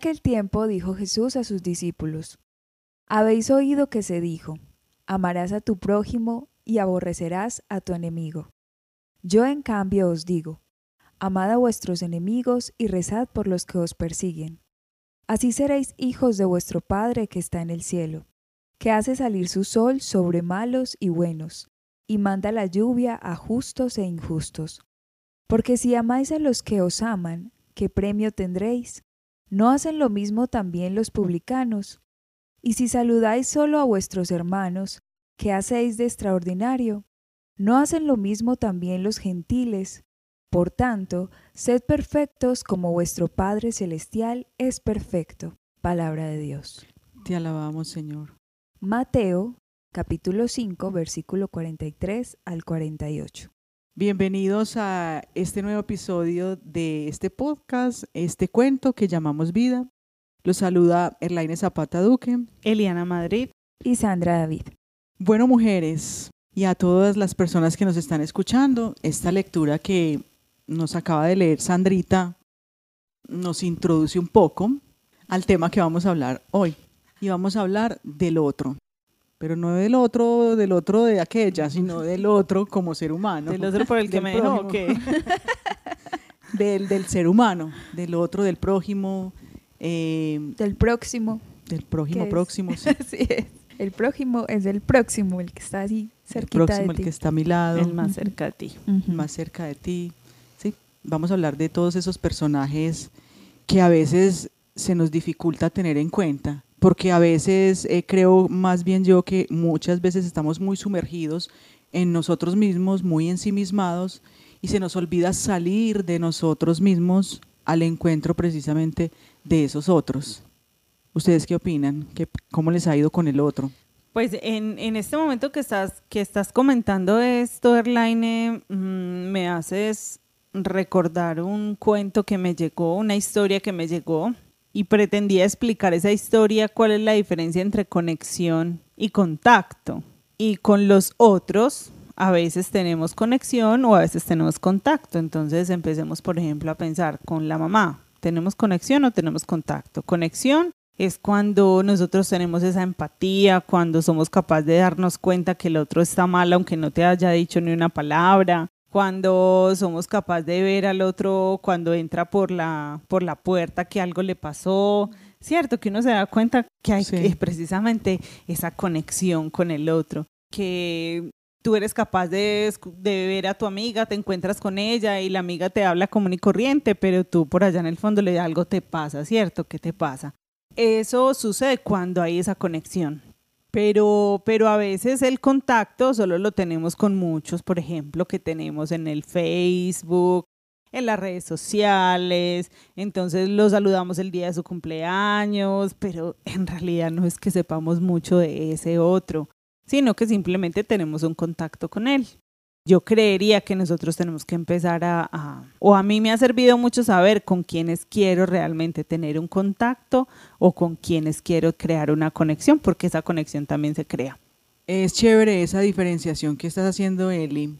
aquel tiempo dijo Jesús a sus discípulos, Habéis oído que se dijo, amarás a tu prójimo y aborrecerás a tu enemigo. Yo en cambio os digo, amad a vuestros enemigos y rezad por los que os persiguen. Así seréis hijos de vuestro Padre que está en el cielo, que hace salir su sol sobre malos y buenos, y manda la lluvia a justos e injustos. Porque si amáis a los que os aman, ¿qué premio tendréis? ¿No hacen lo mismo también los publicanos? Y si saludáis solo a vuestros hermanos, ¿qué hacéis de extraordinario? ¿No hacen lo mismo también los gentiles? Por tanto, sed perfectos como vuestro Padre Celestial es perfecto. Palabra de Dios. Te alabamos, Señor. Mateo, capítulo 5, versículo 43 al 48. Bienvenidos a este nuevo episodio de este podcast, este cuento que llamamos Vida. Los saluda Erlaine Zapata Duque, Eliana Madrid y Sandra David. Bueno, mujeres, y a todas las personas que nos están escuchando, esta lectura que nos acaba de leer Sandrita nos introduce un poco al tema que vamos a hablar hoy. Y vamos a hablar del otro, pero no del otro, del otro de aquella, sino del otro como ser humano. Del otro por el que me dejó, ¿qué? del, del ser humano, del otro, del prójimo, eh, del próximo. Del prójimo próximo, sí. es. El prójimo es el próximo, el que está así cerquita El próximo, el que está a mi lado. El más cerca de ti. Más cerca de ti. Sí, vamos a hablar de todos esos personajes que a veces se nos dificulta tener en cuenta, porque a veces eh, creo más bien yo que muchas veces estamos muy sumergidos en nosotros mismos, muy ensimismados, y se nos olvida salir de nosotros mismos al encuentro precisamente de esos otros. ¿Ustedes qué opinan? ¿Qué, ¿Cómo les ha ido con el otro? Pues en, en, este momento que estás, que estás comentando esto, Erlaine, mm, me haces recordar un cuento que me llegó, una historia que me llegó, y pretendía explicar esa historia, cuál es la diferencia entre conexión y contacto. Y con los otros, a veces tenemos conexión o a veces tenemos contacto. Entonces empecemos, por ejemplo, a pensar con la mamá. ¿Tenemos conexión o tenemos contacto? Conexión es cuando nosotros tenemos esa empatía, cuando somos capaces de darnos cuenta que el otro está mal aunque no te haya dicho ni una palabra, cuando somos capaces de ver al otro cuando entra por la, por la puerta que algo le pasó, ¿cierto? Que uno se da cuenta que hay precisamente esa conexión con el otro, que tú eres capaz de, de, ver a tu amiga, te encuentras con ella y la amiga te habla común y corriente, pero tú por allá en el fondo le algo te pasa, ¿cierto? ¿Qué te pasa? Eso sucede cuando hay esa conexión. Pero, pero a veces el contacto solo lo tenemos con muchos, por ejemplo, que tenemos en el Facebook, en las redes sociales, entonces lo saludamos el día de su cumpleaños, pero en realidad no es que sepamos mucho de ese otro, sino que simplemente tenemos un contacto con él yo creería que nosotros tenemos que empezar a, o a mí me ha servido mucho saber con quiénes quiero realmente tener un contacto o con quiénes quiero crear una conexión, porque esa conexión también se crea. Es chévere esa diferenciación que estás haciendo, Eli,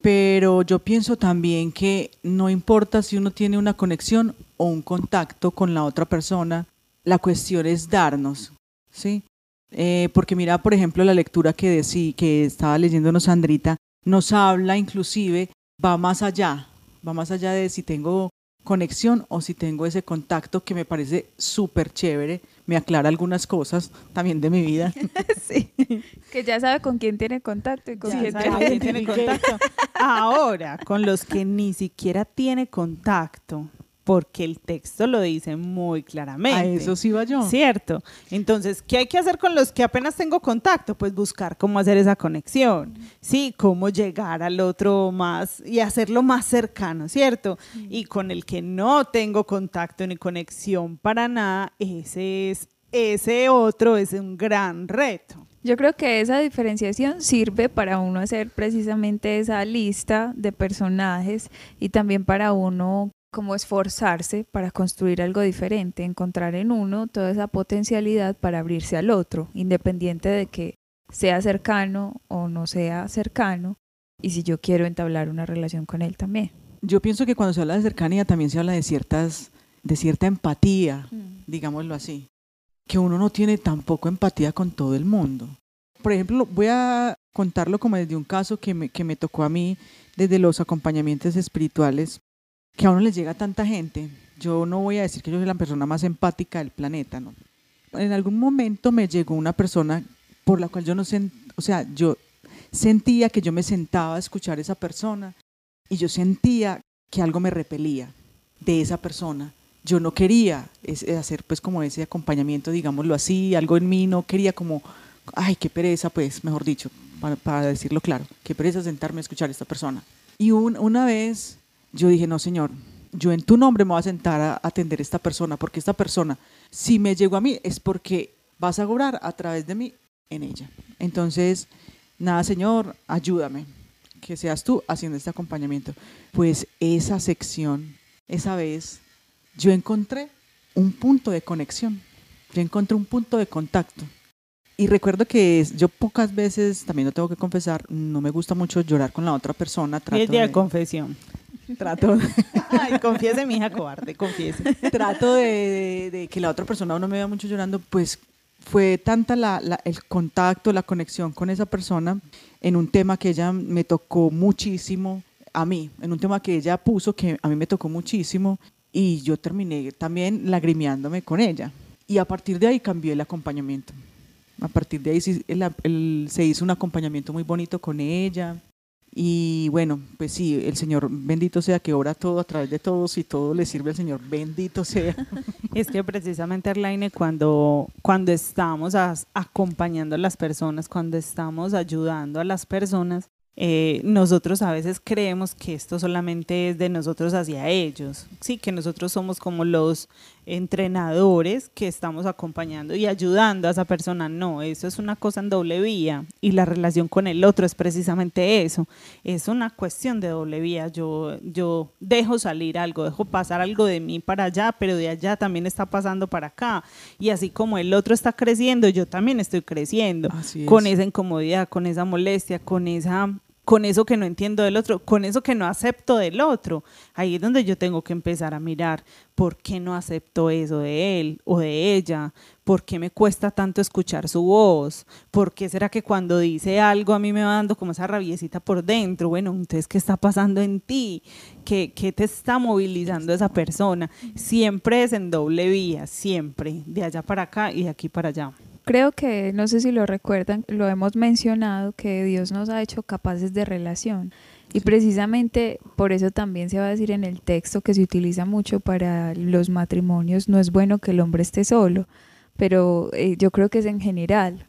pero yo pienso también que no importa si uno tiene una conexión o un contacto con la otra persona, la cuestión es darnos, ¿sí? Eh, porque mira, por ejemplo, la lectura que, decí, que estaba leyéndonos Sandrita, nos habla inclusive, va más allá, va más allá de si tengo conexión o si tengo ese contacto que me parece súper chévere, me aclara algunas cosas también de mi vida. sí, que ya sabe con quién tiene contacto y con quién tiene contacto. Ahora, con los que ni siquiera tiene contacto, porque el texto lo dice muy claramente. A eso sí va yo. Cierto. Entonces, ¿qué hay que hacer con los que apenas tengo contacto? Pues buscar cómo hacer esa conexión, ¿sí? Cómo llegar al otro más y hacerlo más cercano, ¿cierto? Y con el que no tengo contacto ni conexión para nada, ese es ese otro es un gran reto. Yo creo que esa diferenciación sirve para uno hacer precisamente esa lista de personajes y también para uno como esforzarse para construir algo diferente, encontrar en uno toda esa potencialidad para abrirse al otro, independiente de que sea cercano o no sea cercano, y si yo quiero entablar una relación con él también. Yo pienso que cuando se habla de cercanía también se habla de ciertas de cierta empatía, digámoslo así, que uno no tiene tampoco empatía con todo el mundo. Por ejemplo, voy a contarlo como desde un caso que me, que me tocó a mí desde los acompañamientos espirituales, que a uno les llega tanta gente. Yo no voy a decir que yo soy la persona más empática del planeta, ¿no? En algún momento me llegó una persona por la cual yo no sé, o sea, yo sentía que yo me sentaba a escuchar a esa persona y yo sentía que algo me repelía de esa persona. Yo no quería hacer pues como ese acompañamiento, digámoslo así, algo en mí no quería como, ay, qué pereza, pues, mejor dicho, para, decirlo claro, qué pereza sentarme a escuchar a esta persona. Y una vez yo dije, no, señor, yo en tu nombre me voy a sentar a atender a esta persona, porque esta persona, si me llegó a mí, es porque vas a obrar a través de mí en ella. Entonces, nada, Señor, ayúdame, que seas tú haciendo este acompañamiento. Pues esa sección, esa vez, yo encontré un punto de conexión, yo encontré un punto de contacto. Y recuerdo que yo pocas veces, también lo tengo que confesar, no me gusta mucho llorar con la otra persona. Trato es de, confesión. Trato de... Ay, confiese, mi hija cobarde, confiese. Trato de, de, que la otra persona no me vea mucho llorando, pues fue tanta la, el contacto, la conexión con esa persona en un tema que ella me tocó muchísimo a mí, en un tema que ella puso que a mí me tocó muchísimo y yo terminé también lagrimeándome con ella. Y a partir de ahí cambió el acompañamiento. A partir de ahí se hizo un acompañamiento muy bonito con ella. Y bueno, pues sí, el Señor bendito sea que ora todo a través de todos y todo le sirve al Señor, bendito sea. Es que precisamente, Arlaine, cuando, cuando estamos acompañando a las personas, cuando estamos ayudando a las personas, eh, nosotros a veces creemos que esto solamente es de nosotros hacia ellos, sí, que nosotros somos como los entrenadores que estamos acompañando y ayudando a esa persona. No, eso es una cosa en doble vía y la relación con el otro es precisamente eso. Es una cuestión de doble vía. Yo, yo dejo salir algo, dejo pasar algo de mí para allá, pero de allá también está pasando para acá. Y así como el otro está creciendo, yo también estoy creciendo con esa incomodidad, con esa molestia, con esa con eso que no entiendo del otro, con eso que no acepto del otro. Ahí es donde yo tengo que empezar a mirar por qué no acepto eso de él o de ella, por qué me cuesta tanto escuchar su voz, por qué será que cuando dice algo a mí me va dando como esa rabiecita por dentro. Bueno, entonces, ¿qué está pasando en ti? ¿Qué, qué te está movilizando esa persona? Siempre es en doble vía, siempre, de allá para acá y de aquí para allá. Creo que, no sé si lo recuerdan, lo hemos mencionado, que Dios nos ha hecho capaces de relación. Y precisamente por eso también se va a decir en el texto que se utiliza mucho para los matrimonios, no es bueno que el hombre esté solo, pero eh, yo creo que es en general.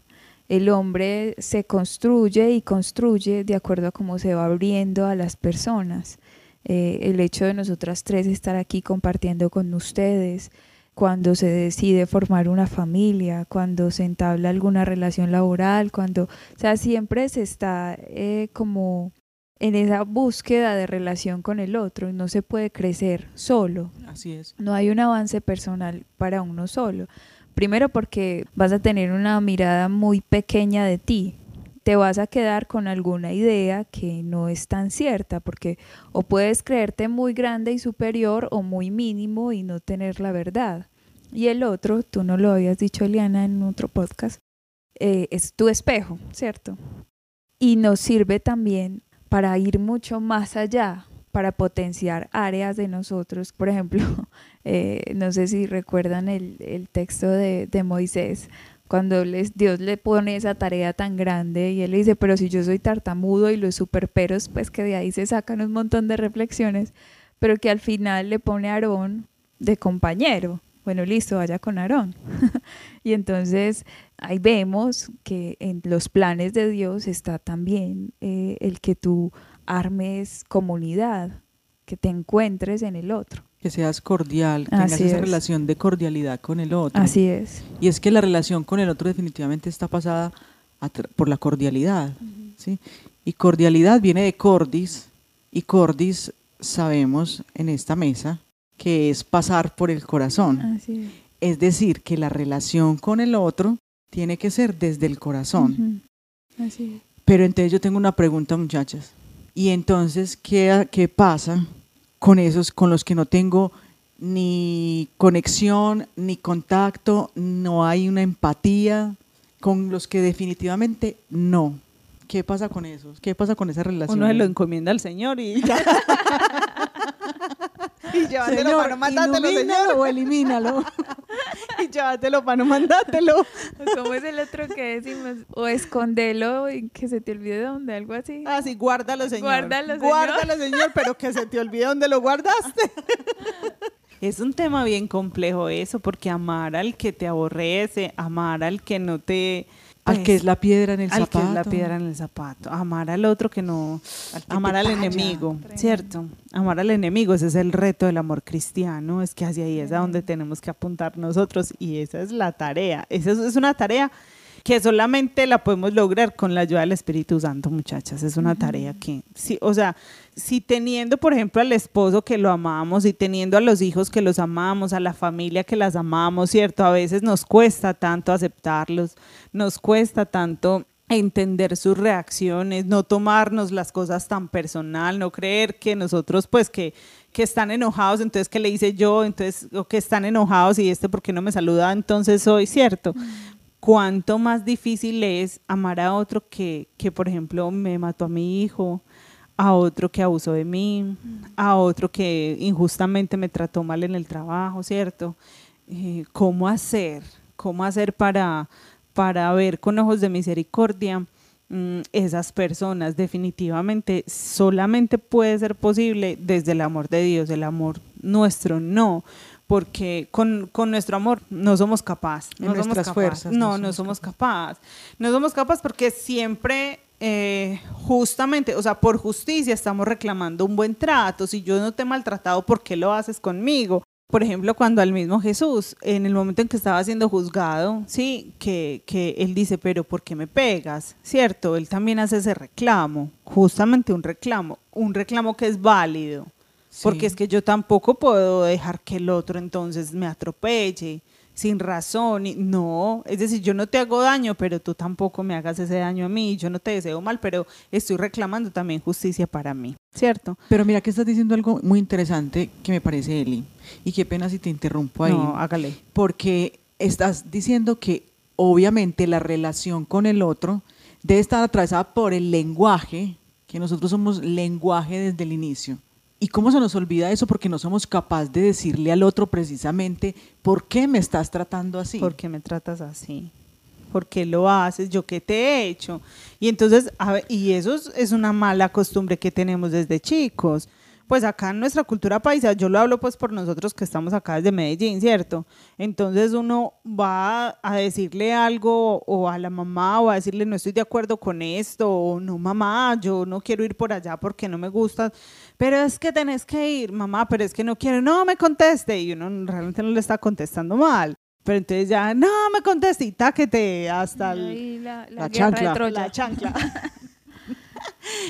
El hombre se construye y construye de acuerdo a cómo se va abriendo a las personas. Eh, el hecho de nosotras tres estar aquí compartiendo con ustedes, cuando se decide formar una familia, cuando se entabla alguna relación laboral, cuando, o sea, siempre se está eh, como en esa búsqueda de relación con el otro y no se puede crecer solo. Así es. No hay un avance personal para uno solo. Primero porque vas a tener una mirada muy pequeña de ti. Te vas a quedar con alguna idea que no es tan cierta, porque o puedes creerte muy grande y superior o muy mínimo y no tener la verdad. Y el otro, tú no lo habías dicho, Eliana, en otro podcast, eh, es tu espejo, ¿cierto? Y nos sirve también para ir mucho más allá, para potenciar áreas de nosotros. Por ejemplo, eh, no sé si recuerdan el, el texto de, de, Moisés, cuando les, Dios le pone esa tarea tan grande y él le dice, pero si yo soy tartamudo y los superperos, pues que de ahí se sacan un montón de reflexiones, pero que al final le pone a Aarón de compañero bueno, listo, vaya con Aarón. y entonces ahí vemos que en los planes de Dios está también eh, el que tú armes comunidad, que te encuentres en el otro. Que seas cordial, que tengas esa relación de cordialidad con el otro. Así es. Y es que la relación con el otro definitivamente está pasada por la cordialidad. ¿sí? Y cordialidad viene de cordis, y cordis sabemos en esta mesa que es pasar por el corazón. es. decir, que la relación con el otro tiene que ser desde el corazón. Pero entonces yo tengo una pregunta, muchachas. ¿Y entonces qué, qué pasa con esos con los que no tengo ni conexión, ni contacto, no hay una empatía con los que definitivamente no. ¿Qué pasa con eso? ¿Qué pasa con esa relación? Uno se lo encomienda al Señor y ya. y llévatelo para no mandártelo, Señor. o elimínalo. y llévatelo para no mandártelo. ¿Cómo es el otro que decimos? O escondelo y que se te olvide dónde, algo así. Ah, sí, guárdalo, Señor. Guárdalo, Señor. Guárdalo, Señor, pero que se te olvide dónde lo guardaste. Es un tema bien complejo eso, porque amar al que te aborrece, amar al que no te al pues, que es la piedra en el al zapato. que es la piedra en el zapato. Amar al otro que no. Al que amar al talla. enemigo, Tremendo. ¿cierto? Amar al enemigo, ese es el reto del amor cristiano. Es que hacia ahí es a donde tenemos que apuntar nosotros y esa es la tarea. Esa es, es una tarea que solamente la podemos lograr con la ayuda del Espíritu Santo, muchachas. Es una tarea que, sí, o sea, si teniendo, por ejemplo, al esposo que lo amamos y teniendo a los hijos que los amamos, a la familia que las amamos, ¿cierto? A veces nos cuesta tanto aceptarlos, nos cuesta tanto entender sus reacciones, no tomarnos las cosas tan personal, no creer que nosotros pues que, que están enojados, entonces que le hice yo, entonces o que están enojados y este porque no me saluda, entonces soy cierto. Cuánto más difícil es amar a otro que, que, por ejemplo, me mató a mi hijo, a otro que abusó de mí, a otro que injustamente me trató mal en el trabajo, ¿cierto? Eh, ¿Cómo hacer? ¿Cómo hacer para, para ver con ojos de misericordia mm, esas personas? Definitivamente solamente puede ser posible desde el amor de Dios, el amor nuestro no, porque con, con nuestro amor no somos capaces. No somos capaz. fuerzas, No, no somos capaces. No somos capaces porque siempre, eh, justamente, o sea, por justicia estamos reclamando un buen trato. Si yo no te he maltratado, ¿por qué lo haces conmigo? Por ejemplo, cuando al mismo Jesús, en el momento en que estaba siendo juzgado, sí, que, que él dice, pero ¿por qué me pegas? ¿Cierto? Él también hace ese reclamo, justamente un reclamo, un reclamo que es válido. Porque es que yo tampoco puedo dejar que el otro entonces me atropelle sin razón. y- No, es decir, yo no te hago daño, pero tú tampoco me hagas ese daño a mí. Yo no te deseo mal, pero estoy reclamando también justicia para mí, ¿cierto? Pero mira que estás diciendo algo muy interesante que me parece, Eli. Y qué pena si te interrumpo ahí. No, hágale. porque estás diciendo que obviamente la relación con el otro debe estar atravesada por el lenguaje, que nosotros somos lenguaje desde el inicio. ¿Y cómo se nos olvida eso? Porque no somos capaces de decirle al otro precisamente, ¿por qué me estás tratando así? ¿Por qué me tratas así? ¿Por qué lo haces? ¿Yo qué te he hecho? Y entonces, a y eso es, es una mala costumbre que tenemos desde chicos. Pues acá en nuestra cultura paisa, yo lo hablo pues por nosotros que estamos acá desde Medellín, ¿cierto? Entonces uno va a decirle algo o a la mamá o a decirle no estoy de acuerdo con esto o no mamá, yo no quiero ir por allá porque no me gusta, pero es que tenés que ir, mamá, pero es que no quiero, no me conteste y uno realmente no le está contestando mal. Pero entonces ya, no me conteste y táquete hasta el, la, chancla. la chancla.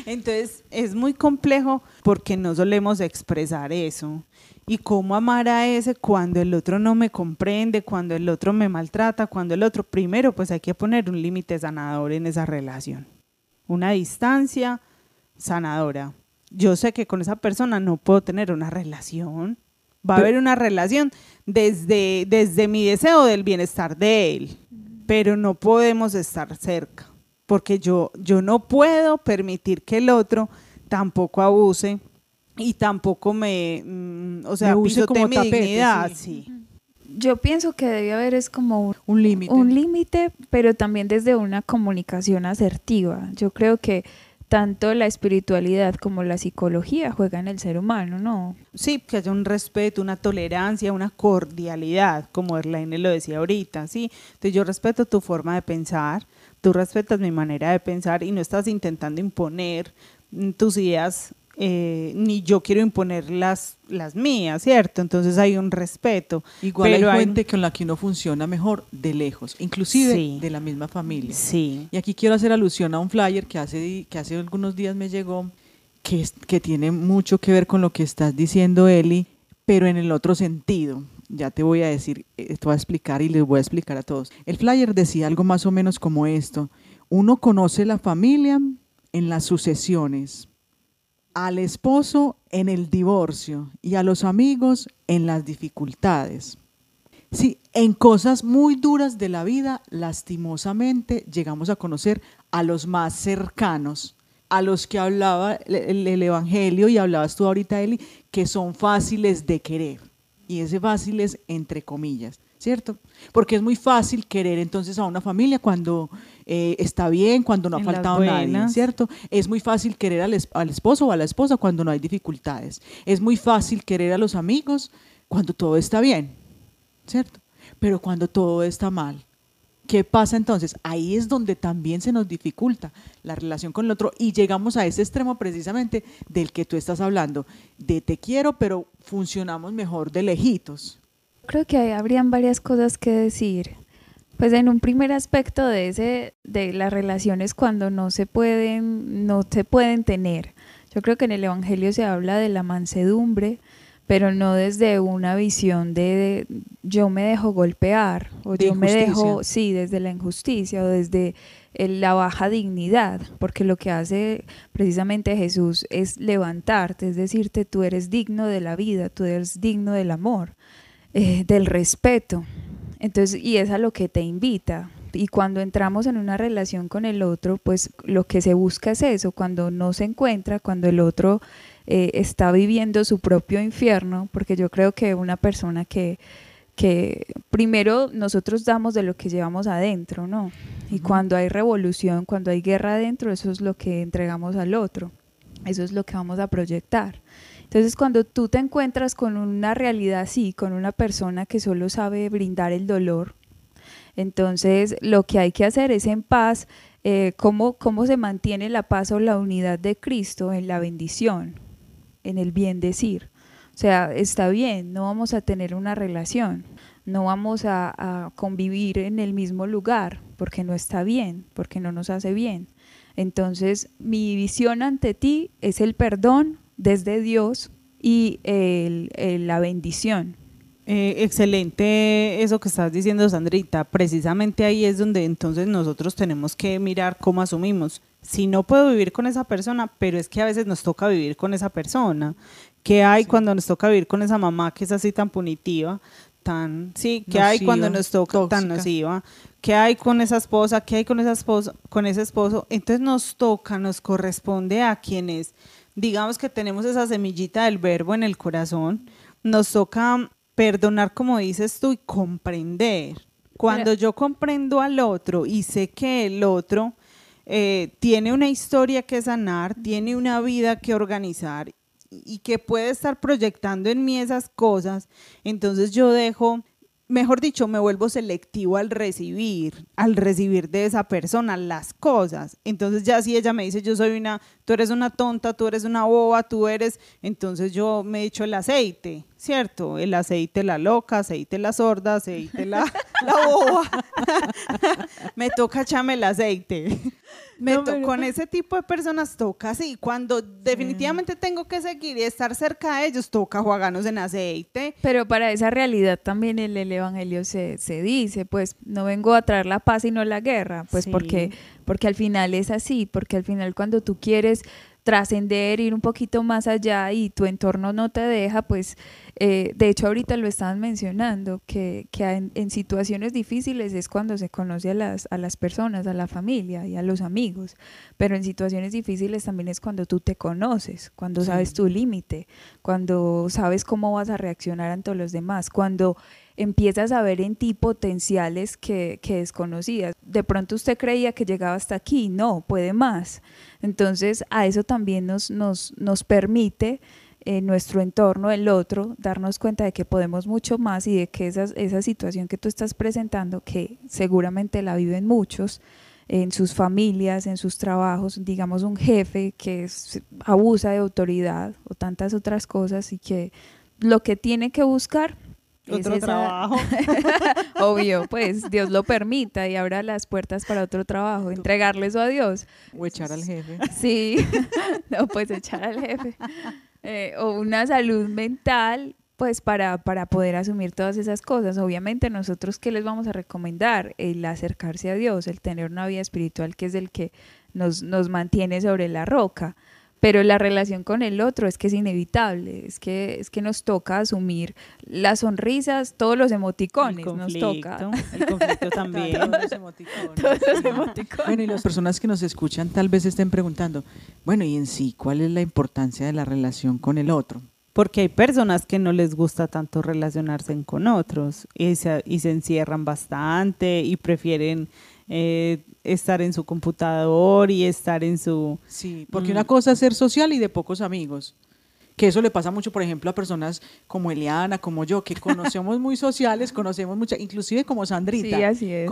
Entonces es muy complejo porque no solemos expresar eso. Y cómo amar a ese cuando el otro no me comprende, cuando el otro me maltrata, cuando el otro, primero pues hay que poner un límite sanador en esa relación. Una distancia sanadora. Yo sé que con esa persona no puedo tener una relación. Va a haber una relación desde, desde mi deseo del bienestar de él, pero no podemos estar cerca, porque yo, yo no puedo permitir que el otro tampoco abuse y tampoco me, mm, o sea, Me use como mi tapete, dignidad. sí. sí. Yo pienso que debe haber es como un, Un límite. un límite, pero también desde una comunicación asertiva. Yo creo que tanto la espiritualidad como la psicología juegan en el ser humano, ¿no? Sí, que haya un respeto, una tolerancia, una cordialidad, como Erlaine lo decía ahorita, ¿sí? Entonces yo respeto tu forma de pensar, tú respetas mi manera de pensar y no estás intentando imponer tus ideas, eh, ni yo quiero imponer las, las mías, ¿cierto? Entonces hay un respeto. Igual pero hay hay- gente con la que uno funciona mejor de lejos, inclusive Sí. de la misma familia. Sí, Y aquí quiero hacer alusión a un flyer que hace, que hace algunos días me llegó, que, es- que tiene mucho que ver con lo que estás diciendo, Eli, pero en el otro sentido. Ya te voy a decir, eh, te voy a explicar y les voy a explicar a todos. El flyer decía algo más o menos como esto. Uno conoce la familia en las sucesiones, al esposo en el divorcio y a los amigos en las dificultades. Sí, en cosas muy duras de la vida, lastimosamente, llegamos a conocer a los más cercanos, a los que hablaba el, el Evangelio y hablabas tú ahorita, Eli, que son fáciles de querer. Y ese fácil es entre comillas, ¿cierto? Porque es muy fácil querer entonces a una familia cuando eh, está bien, cuando no ha En faltado nadie. ¿cierto? Es muy fácil querer al, es- al esposo o a la esposa cuando no hay dificultades. Es muy fácil querer a los amigos cuando todo está bien, ¿cierto? Pero cuando todo está mal, ¿qué pasa entonces? Ahí es donde también se nos dificulta la relación con el otro y llegamos a ese extremo precisamente del que tú estás hablando, de te quiero, pero funcionamos mejor de lejitos. Creo que ahí habrían varias cosas que decir. Pues en un primer aspecto de ese de las relaciones cuando no se pueden no se pueden tener. Yo creo que en el evangelio se habla de la mansedumbre, pero no desde una visión de, de yo me dejo golpear o De yo me dejo, sí, desde la injusticia o desde el- la baja dignidad, porque lo que hace precisamente Jesús es levantarte, es decirte tú eres digno de la vida, tú eres digno del amor eh, del respeto. Entonces, y es a lo que te invita. Y cuando entramos en una relación con el otro, pues lo que se busca es eso, cuando no se encuentra, cuando el otro eh, está viviendo su propio infierno, porque yo creo que una persona que, que primero nosotros damos de lo que llevamos adentro, ¿no? Y cuando hay revolución, cuando hay guerra adentro, eso es lo que entregamos al otro, eso es lo que vamos a proyectar. Entonces, cuando tú te encuentras con una realidad así, con una persona que solo sabe brindar el dolor, entonces lo que hay que hacer es en paz, eh, cómo, cómo se mantiene la paz o la unidad de Cristo en la bendición, en el bien decir. O sea, está bien, no vamos a tener una relación, no vamos a, a convivir en el mismo lugar, porque no está bien, porque no nos hace bien. Entonces, mi visión ante ti es el perdón desde Dios y el- el- la bendición. Eh, excelente eso que estás diciendo, Sandrita. Precisamente ahí es donde entonces nosotros tenemos que mirar cómo asumimos. Si no puedo vivir con esa persona, pero es que a veces nos toca vivir con esa persona. ¿Qué hay cuando nos toca vivir con esa mamá que es así tan punitiva? Tan, sí, ¿qué hay cuando Nociva, nos toca tan tóxica. nociva? ¿Qué hay con esa esposa? ¿Qué hay con esa esposa, con ese esposo? Entonces nos toca, nos corresponde a quienes, digamos que tenemos esa semillita del verbo en el corazón, nos toca perdonar como dices tú y comprender. Cuando yo comprendo al otro y sé que el otro eh, tiene una historia que sanar, tiene una vida que organizar y que puede estar proyectando en mí esas cosas, entonces yo dejo, mejor dicho, me vuelvo selectivo al recibir, al recibir de esa persona las cosas. Entonces ya si ella me dice, yo soy una, tú eres una tonta, tú eres una boba, tú eres, entonces yo me echo el aceite, ¿cierto? El aceite la loca, aceite la sorda, aceite la, la boba. me toca echarme el aceite. Me No, to- pero- Con ese tipo de personas toca así. Cuando definitivamente tengo que seguir y estar cerca de ellos, toca jugarnos en aceite. Pero para esa realidad también el Evangelio se, se dice, pues no vengo a traer la paz y no la guerra, pues Sí. porque, porque al final es así, porque al final cuando tú quieres trascender, ir un poquito más allá y tu entorno no te deja, pues eh, de hecho ahorita lo estaban mencionando, que, que en, en situaciones difíciles es cuando se conoce a las, a las personas, a la familia y a los amigos, pero en situaciones difíciles también es cuando tú te conoces, cuando Sí. sabes tu límite, cuando sabes cómo vas a reaccionar ante los demás, cuando empiezas a ver en ti potenciales que, que desconocías. De pronto usted creía que llegaba hasta aquí, no, puede más. Entonces a eso también nos, nos, nos permite en nuestro entorno, el otro, darnos cuenta de que podemos mucho más y de que esa, esa situación que tú estás presentando, que seguramente la viven muchos, en sus familias, en sus trabajos, digamos un jefe que es- abusa de autoridad o tantas otras cosas y que lo que tiene que buscar es Otro esa- trabajo. Obvio, pues Dios lo permita y abra las puertas para otro trabajo, entregarle eso a Dios. O echar al jefe. Sí, no, pues echar al jefe. Eh, o una salud mental, pues para, para poder asumir todas esas cosas. Obviamente nosotros, ¿qué les vamos a recomendar? El acercarse a Dios, el tener una vida espiritual que es el que nos, nos mantiene sobre la roca. Pero la relación con el otro es que es inevitable, es que, es que nos toca asumir las sonrisas, todos los emoticones, nos toca. El conflicto también. todos los emoticones. Bueno, y las personas que nos escuchan tal vez estén preguntando, bueno, y en sí, ¿cuál es la importancia de la relación con el otro? Porque hay personas que no les gusta tanto relacionarse con otros y se, y se encierran bastante y prefieren eh, estar en su computador y estar en su... Sí, porque una cosa es ser social y de pocos amigos que eso le pasa mucho, por ejemplo, a personas como Eliana, como yo, que conocemos muy sociales, conocemos mucha, inclusive como Sandrita. Sí, así es.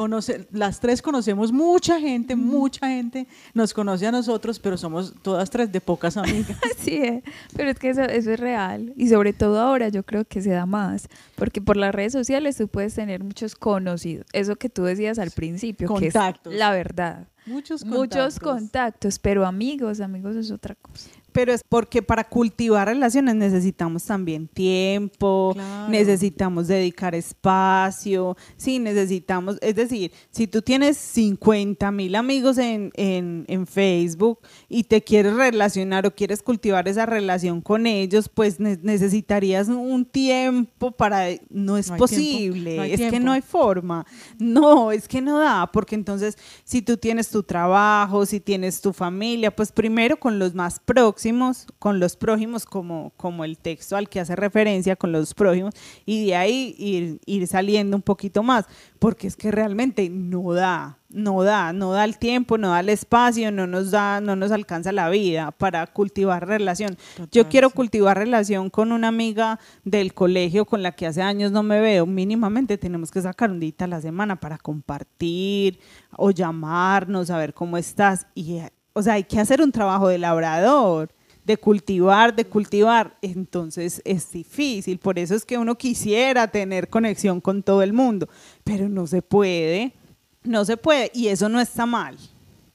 las tres conocemos mucha gente, mucha gente nos conoce a nosotros, pero somos todas tres de pocas amigas. sí, eh, pero es que eso, eso es real. Y sobre todo ahora yo creo que se da más, porque por las redes sociales tú puedes tener muchos conocidos. Eso que tú decías al principio, Contactos. que es la verdad. Muchos contactos. Muchos contactos, pero amigos, amigos es otra cosa pero es porque para cultivar relaciones necesitamos también tiempo, necesitamos dedicar espacio, sí, necesitamos, es decir, si tú tienes 50 mil amigos en, en, Facebook y te quieres relacionar o quieres cultivar esa relación con ellos, pues necesitarías un tiempo para, no es posible, es que no hay forma, no, es que no da, porque entonces si tú tienes tu trabajo, si tienes tu familia, pues primero con los más próximos, con los prójimos como, como el texto al que hace referencia con los prójimos y de ahí ir, ir saliendo un poquito más, porque es que realmente no da, no da, no da el tiempo, no da el espacio, no nos da, no nos alcanza la vida para cultivar relación. Yo quiero cultivar relación con una amiga del colegio con la que hace años no me veo, mínimamente tenemos que sacar un día a la semana para compartir o llamarnos, a ver cómo estás. Y o sea, hay que hacer un trabajo de labrador de cultivar, de cultivar, entonces es difícil. Por eso es que uno quisiera tener conexión con todo el mundo, pero no se puede, no se puede, y eso no está mal,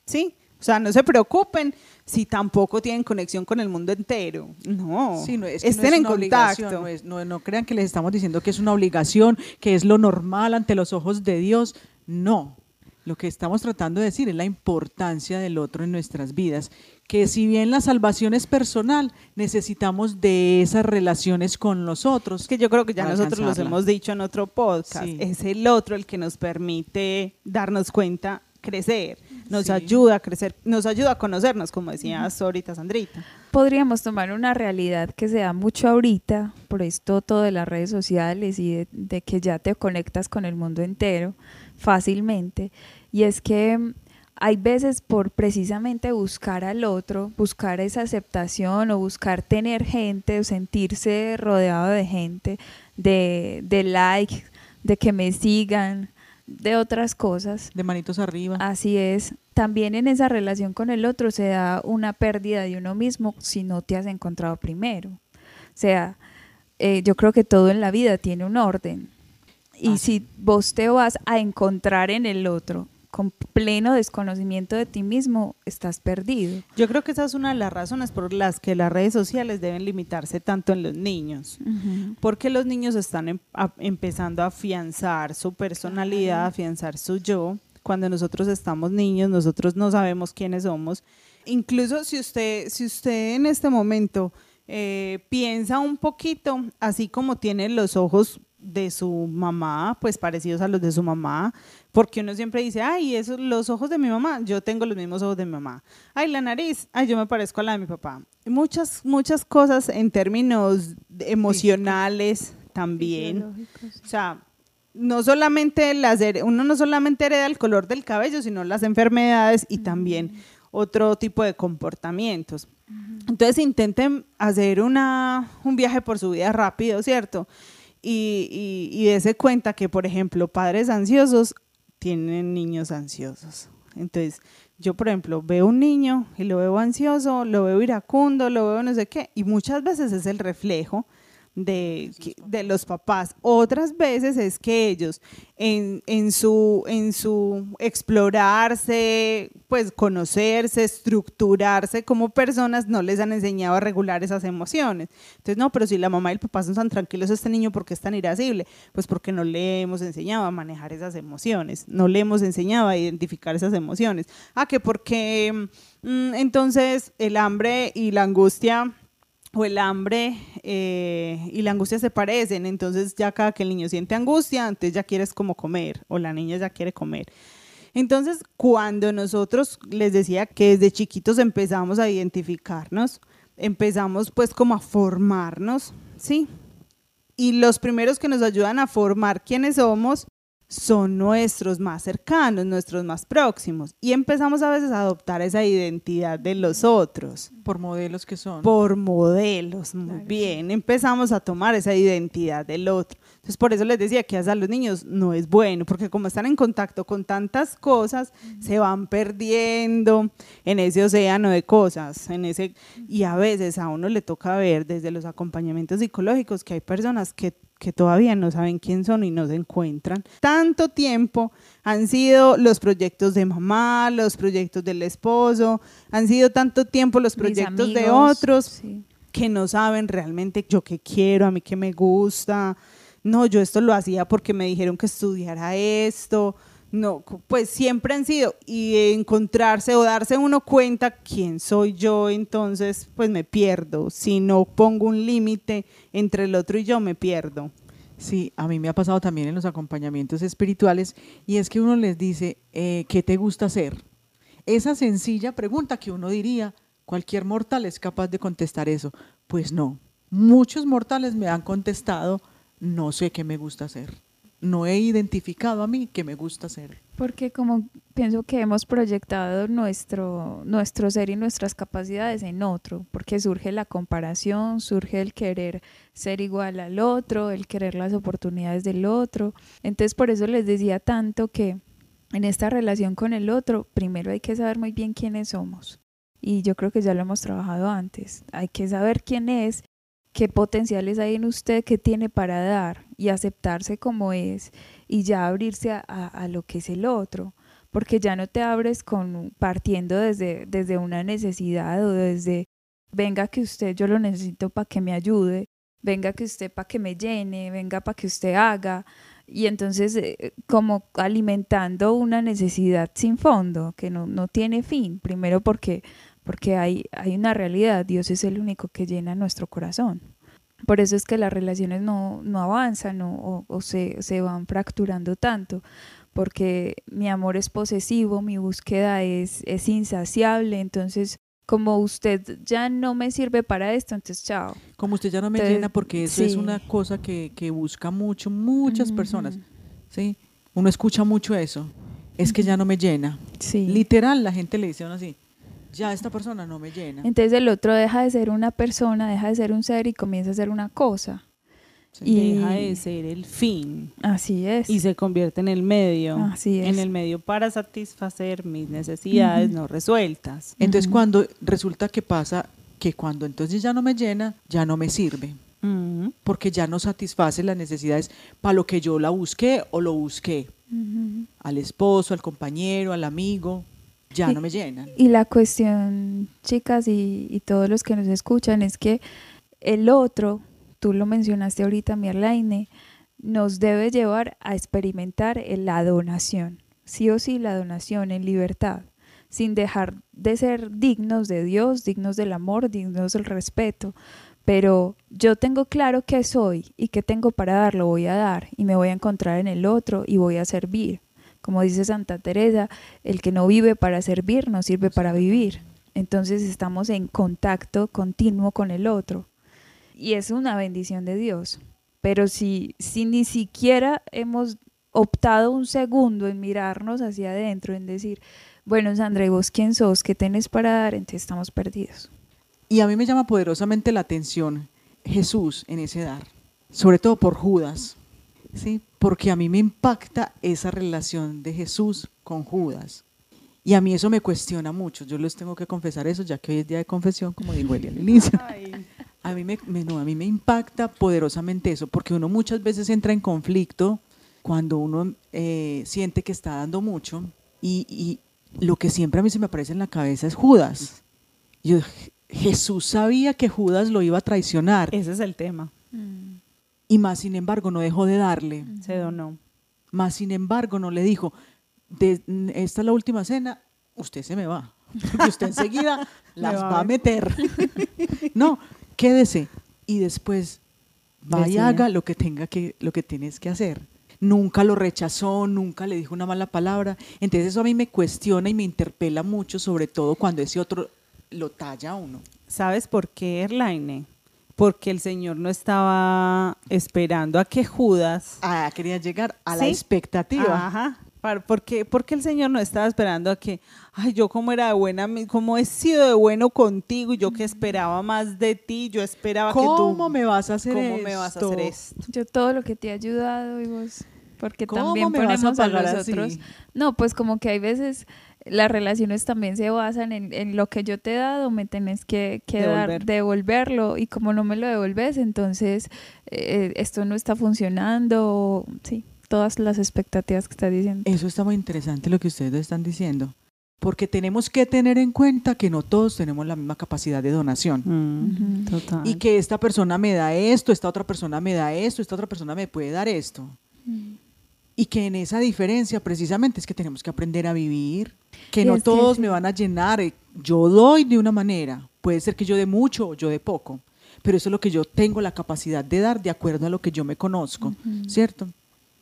¿sí? O sea, no se preocupen si tampoco tienen conexión con el mundo entero. No, sí, no es estén en contacto. No, no crean que les estamos diciendo que es una obligación, que es lo normal ante los ojos de Dios. No, lo que estamos tratando de decir es la importancia del otro en nuestras vidas que si bien la salvación es personal, necesitamos de esas relaciones con los otros. Que yo creo que ya nosotros los hemos dicho en otro podcast. Es el otro el que nos permite darnos cuenta, crecer, nos ayuda a crecer, nos ayuda a conocernos, como decías ahorita Sandrita. Podríamos tomar una realidad que se da mucho ahorita, por esto todo de las redes sociales y de que ya te conectas con el mundo entero fácilmente, y es que hay veces por precisamente buscar al otro, buscar esa aceptación o buscar tener gente o sentirse rodeado de gente, de, de like, de que me sigan, de otras cosas. De manitos arriba. Así es. También en esa relación con el otro se da una pérdida de uno mismo si no te has encontrado primero. O sea, eh, yo creo que todo en la vida tiene un orden. Y si vos te vas a encontrar en el otro con pleno desconocimiento de ti mismo, estás perdido. Yo creo que esa es una de las razones por las que las redes sociales deben limitarse tanto en los niños, porque los niños están em, empezando a afianzar su personalidad, a afianzar su yo. Cuando nosotros estamos niños, nosotros no sabemos quiénes somos. Incluso si usted, si usted en este momento eh, piensa un poquito, así como tiene los ojos de su mamá, pues parecidos a los de su mamá, porque uno siempre dice, ay, esos, los ojos de mi mamá, yo tengo los mismos ojos de mi mamá. Ay, la nariz, ay, yo me parezco a la de mi papá. Muchas, muchas cosas en términos emocionales también. O sea, no solamente las, uno no solamente hereda el color del cabello, sino las enfermedades y también otro tipo de comportamientos. Entonces intenten hacer una, un viaje por su vida rápido, ¿cierto? Y, y, y cuenta que, por ejemplo, padres ansiosos tienen niños ansiosos. Entonces, yo, por ejemplo, veo un niño y lo veo ansioso, lo veo iracundo, lo veo no sé qué, y muchas veces es el reflejo de, de los papás. Otras veces es que ellos en, en, su, en su explorarse, pues conocerse, estructurarse como personas, no les han enseñado a regular esas emociones. Entonces, no, pero si la mamá y el papá son tan tranquilos, este niño, ¿por qué es tan irascible? Pues porque no le hemos enseñado a manejar esas emociones, no le hemos enseñado a identificar esas emociones. Ah, que porque Mm, entonces, el hambre y la angustia o el hambre eh, y la angustia se parecen, entonces ya cada que el niño siente angustia, entonces ya quieres como comer o la niña ya quiere comer. Entonces, cuando nosotros les decía que desde chiquitos empezamos a identificarnos, empezamos pues como a formarnos, ¿sí? Y los primeros que nos ayudan a formar quiénes somos son nuestros más cercanos, nuestros más próximos. Y empezamos a veces a adoptar esa identidad de los otros. Por modelos que son. Por modelos, muy bien. Empezamos a tomar esa identidad del otro. Entonces, por eso les decía que a los niños no es bueno, porque como están en contacto con tantas cosas, se van perdiendo en ese océano de cosas, en ese y a veces a uno le toca ver desde los acompañamientos psicológicos que hay personas que que todavía no saben quién son y no se encuentran. Tanto tiempo han sido los proyectos de mamá, los proyectos del esposo, han sido tanto tiempo los proyectos de otros que no saben realmente yo qué quiero, a mí qué me gusta. No, yo esto lo hacía porque me dijeron que estudiara esto no, pues siempre han sido y encontrarse o darse uno cuenta quién soy yo, entonces pues me pierdo. Si no pongo un límite entre el otro y yo, me pierdo. Sí, a mí me ha pasado también en los acompañamientos espirituales y es que uno les dice, eh, ¿qué te gusta hacer? Esa sencilla pregunta que uno diría, cualquier mortal es capaz de contestar eso. Pues no, muchos mortales me han contestado, no sé qué me gusta hacer no he identificado a mí que me gusta hacer. Porque como pienso que hemos proyectado nuestro, nuestro ser y nuestras capacidades en otro, porque surge la comparación, surge el querer ser igual al otro, el querer las oportunidades del otro. Entonces por eso les decía tanto que en esta relación con el otro, primero hay que saber muy bien quiénes somos. Y yo creo que ya lo hemos trabajado antes. Hay que saber quién es qué potenciales hay en usted que tiene para dar y aceptarse como es y ya abrirse a, lo que es el otro, porque ya no te abres con partiendo desde, desde una necesidad o desde venga que usted yo lo necesito para que me ayude, venga que usted para que me llene, venga para que usted haga y entonces eh, como alimentando una necesidad sin fondo que no, no tiene fin, primero porque porque hay, hay una realidad, Dios es el único que llena nuestro corazón. Por eso es que las relaciones no, no avanzan o, o, se, se, van fracturando tanto, porque mi amor es posesivo, mi búsqueda es, es insaciable, entonces como usted ya no me sirve para esto, entonces chao. Como usted ya no me llena, porque eso es una cosa que, que busca mucho, muchas personas, ¿sí? Uno escucha mucho eso, es que ya no me llena. Sí. Literal, la gente le dice así, ya esta persona no me llena. Entonces el otro deja de ser una persona, deja de ser un ser y comienza a ser una cosa. y deja de ser el fin. Así es. Y se convierte en el medio. Así es. En el medio para satisfacer mis necesidades no resueltas. Entonces cuando resulta que pasa que cuando entonces ya no me llena, ya no me sirve. Porque ya no satisface las necesidades para lo que yo la busqué o lo busqué. Al esposo, al compañero, al amigo ya no me llenan. Y la cuestión, chicas y, todos los que nos escuchan, es que el otro, tú lo mencionaste ahorita, Mierlaine, nos debe llevar a experimentar la donación, sí o sí la donación en libertad, sin dejar de ser dignos de Dios, dignos del amor, dignos del respeto. Pero yo tengo claro qué soy y qué tengo para dar, lo voy a dar y me voy a encontrar en el otro y voy a servir. Como dice Santa Teresa, el que no vive para servir no sirve para vivir. Entonces estamos en contacto continuo con el otro. Y es una bendición de Dios. Pero si, si ni siquiera hemos optado un segundo en mirarnos hacia adentro, en decir, bueno, Sandra, ¿y vos quién sos? ¿Qué tenés para dar? Entonces estamos perdidos. Y a mí me llama poderosamente la atención Jesús en ese dar, sobre todo por Judas. ¿Sí? porque a mí me impacta esa relación de Jesús con Judas. Y a mí eso me cuestiona mucho. Yo les tengo que confesar eso, ya que hoy es día de confesión, como dijo Eli al inicio. A mí me, a mí me impacta poderosamente eso, porque uno muchas veces entra en conflicto cuando uno eh, siente que está dando mucho y, lo que siempre a mí se me aparece en la cabeza es Judas. Yo, Jesús sabía que Judas lo iba a traicionar. Ese es el tema. Mm. Y más sin embargo no dejó de darle. Se donó. Más sin embargo no le dijo, de, esta es la última cena, usted se me va. porque usted enseguida las va va a meter. no, quédese y después vaya haga lo que tenga que, lo que tienes que hacer. Nunca lo rechazó, nunca le dijo una mala palabra. Entonces eso a mí me cuestiona y me interpela mucho, sobre todo cuando ese otro lo talla a uno. ¿Sabes por qué, Erlaine? Porque el Señor no estaba esperando a que Judas Ah, quería llegar a la expectativa. Ajá. Porque, porque el Señor no estaba esperando a que, ay, yo como era de buena, mi- como he sido de bueno contigo, y yo que esperaba más de ti, yo esperaba que tú... ¿Cómo me vas a hacer ¿Cómo esto? me vas a hacer esto? Yo todo lo que te he ayudado y vos, porque ¿Cómo también me vas a ponemos a, los así? otros. No, pues como que hay veces las relaciones también se basan en, en lo que yo te he dado, me tenés que, que dar- Devolver. devolverlo y como no me lo devolves, entonces eh, esto no está funcionando, sí, todas las expectativas que estás diciendo. Eso está muy interesante lo que ustedes están diciendo. Porque tenemos que tener en cuenta que no todos tenemos la misma capacidad de donación. Mm, total. Y que esta persona me da esto, esta otra persona me da esto, esta otra persona me puede dar esto. Y que en esa diferencia precisamente es que tenemos que aprender a vivir, que Y no que todos me van a llenar. eh, Yo doy de una manera, puede ser que yo dé mucho o yo dé poco, pero eso es lo que yo tengo la capacidad de dar de acuerdo a lo que yo me conozco, ¿cierto?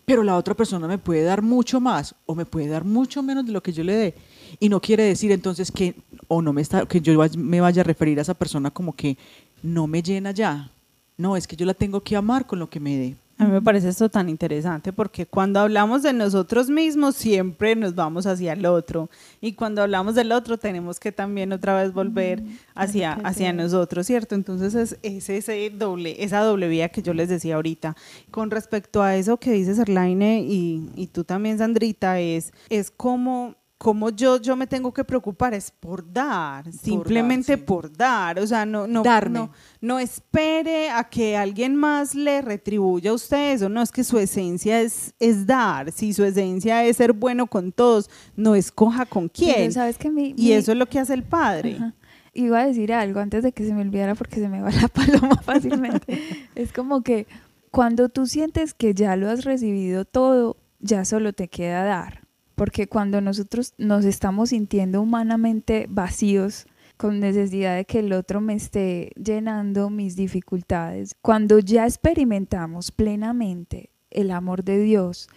Pero la otra persona me puede dar mucho más o me puede dar mucho menos de lo que yo le dé. Y no quiere decir entonces que, o no me está, que yo me vaya a referir a esa persona como que no me llena ya. No, es que yo la tengo que amar con lo que me dé. A mí me parece esto tan interesante porque cuando hablamos de nosotros mismos siempre nos vamos hacia el otro y cuando hablamos del otro tenemos que también otra vez volver hacia, hacia nosotros, ¿cierto? Entonces es, es ese doble, esa doble vía que yo les decía ahorita. Con respecto a eso que dices Erlaine y, y tú también Sandrita, es, es como... Como yo, yo me tengo que preocupar es por dar, simplemente sí. por dar, o sea, no, no, Darme. no, no espere a que alguien más le retribuya a usted eso, no es que su esencia es, es dar, si su esencia es ser bueno con todos, no escoja con quién. sabes que mi, Y eso es lo que hace el padre. Ajá. Iba a decir algo antes de que se me olvidara porque se me va la paloma fácilmente. es como que cuando tú sientes que ya lo has recibido todo, ya solo te queda dar. Porque cuando nosotros nos estamos sintiendo humanamente vacíos, con necesidad de que el otro me esté llenando mis dificultades, cuando ya experimentamos plenamente el amor de Dios,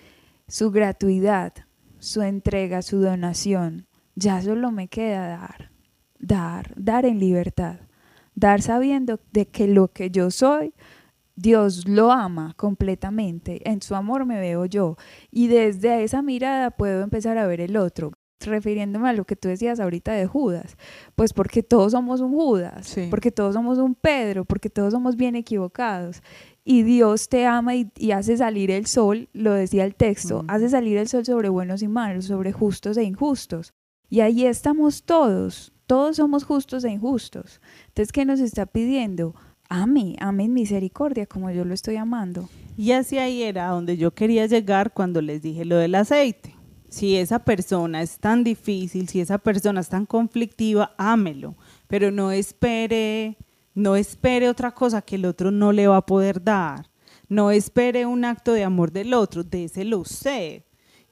su gratuidad, su entrega, su donación, ya solo me queda dar, dar, dar en libertad, dar sabiendo de que lo que yo soy, Dios lo ama completamente, en su amor me veo yo y desde esa mirada puedo empezar a ver el otro. Refiriéndome a lo que tú decías ahorita de Judas, pues porque todos somos un Judas, Sí. porque todos somos un Pedro, porque todos somos bien equivocados. Y Dios te ama y, y hace salir el sol, lo decía el texto, Mm. hace salir el sol sobre buenos y malos, sobre justos e injustos. Y ahí estamos todos, todos somos justos e injustos. Entonces, ¿qué nos está pidiendo? Ame, ame en misericordia como yo lo estoy amando. Y hacia ahí era donde yo quería llegar cuando les dije lo del aceite. Si esa persona es tan difícil, si esa persona es tan conflictiva, ámelo, pero no espere, no espere otra cosa que el otro no le va a poder dar. No espere un acto de amor del otro, déselo usted.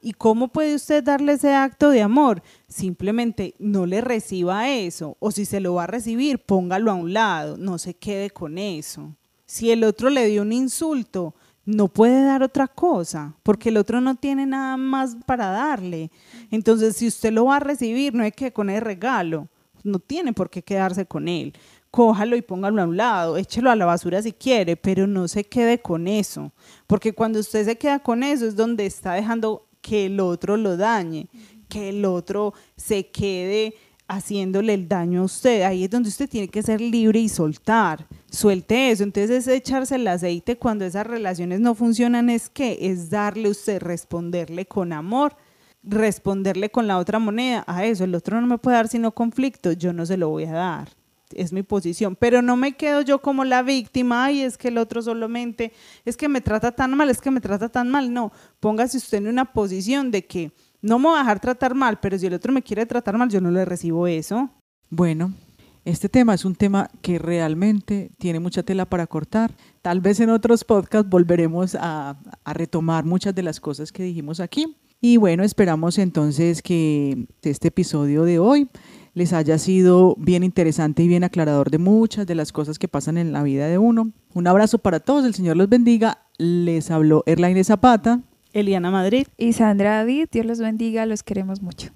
¿Y cómo puede usted darle ese acto de amor? Simplemente no le reciba eso. O si se lo va a recibir, póngalo a un lado. No se quede con eso. Si el otro le dio un insulto, no puede dar otra cosa, porque el otro no tiene nada más para darle. Entonces, si usted lo va a recibir, no hay que con el regalo. No tiene por qué quedarse con él. Cójalo y póngalo a un lado, échelo a la basura si quiere, pero no se quede con eso. Porque cuando usted se queda con eso es donde está dejando que el otro lo dañe, que el otro se quede haciéndole el daño a usted. Ahí es donde usted tiene que ser libre y soltar. Suelte eso. Entonces es echarse el aceite cuando esas relaciones no funcionan. Es que es darle usted, responderle con amor, responderle con la otra moneda. A eso, el otro no me puede dar sino conflicto, yo no se lo voy a dar. Es mi posición, pero no me quedo yo como la víctima, ay, es que el otro solamente, es que me trata tan mal, es que me trata tan mal. No, póngase usted en una posición de que no me voy a dejar tratar mal, pero si el otro me quiere tratar mal, yo no le recibo eso. Bueno, este tema es un tema que realmente tiene mucha tela para cortar. Tal vez en otros podcasts volveremos a, a retomar muchas de las cosas que dijimos aquí. Y bueno, esperamos entonces que este episodio de hoy les haya sido bien interesante y bien aclarador de muchas de las cosas que pasan en la vida de uno. Un abrazo para todos, el Señor los bendiga. Les habló Erlaine Zapata. Eliana Madrid. Y Sandra David, Dios los bendiga, los queremos mucho.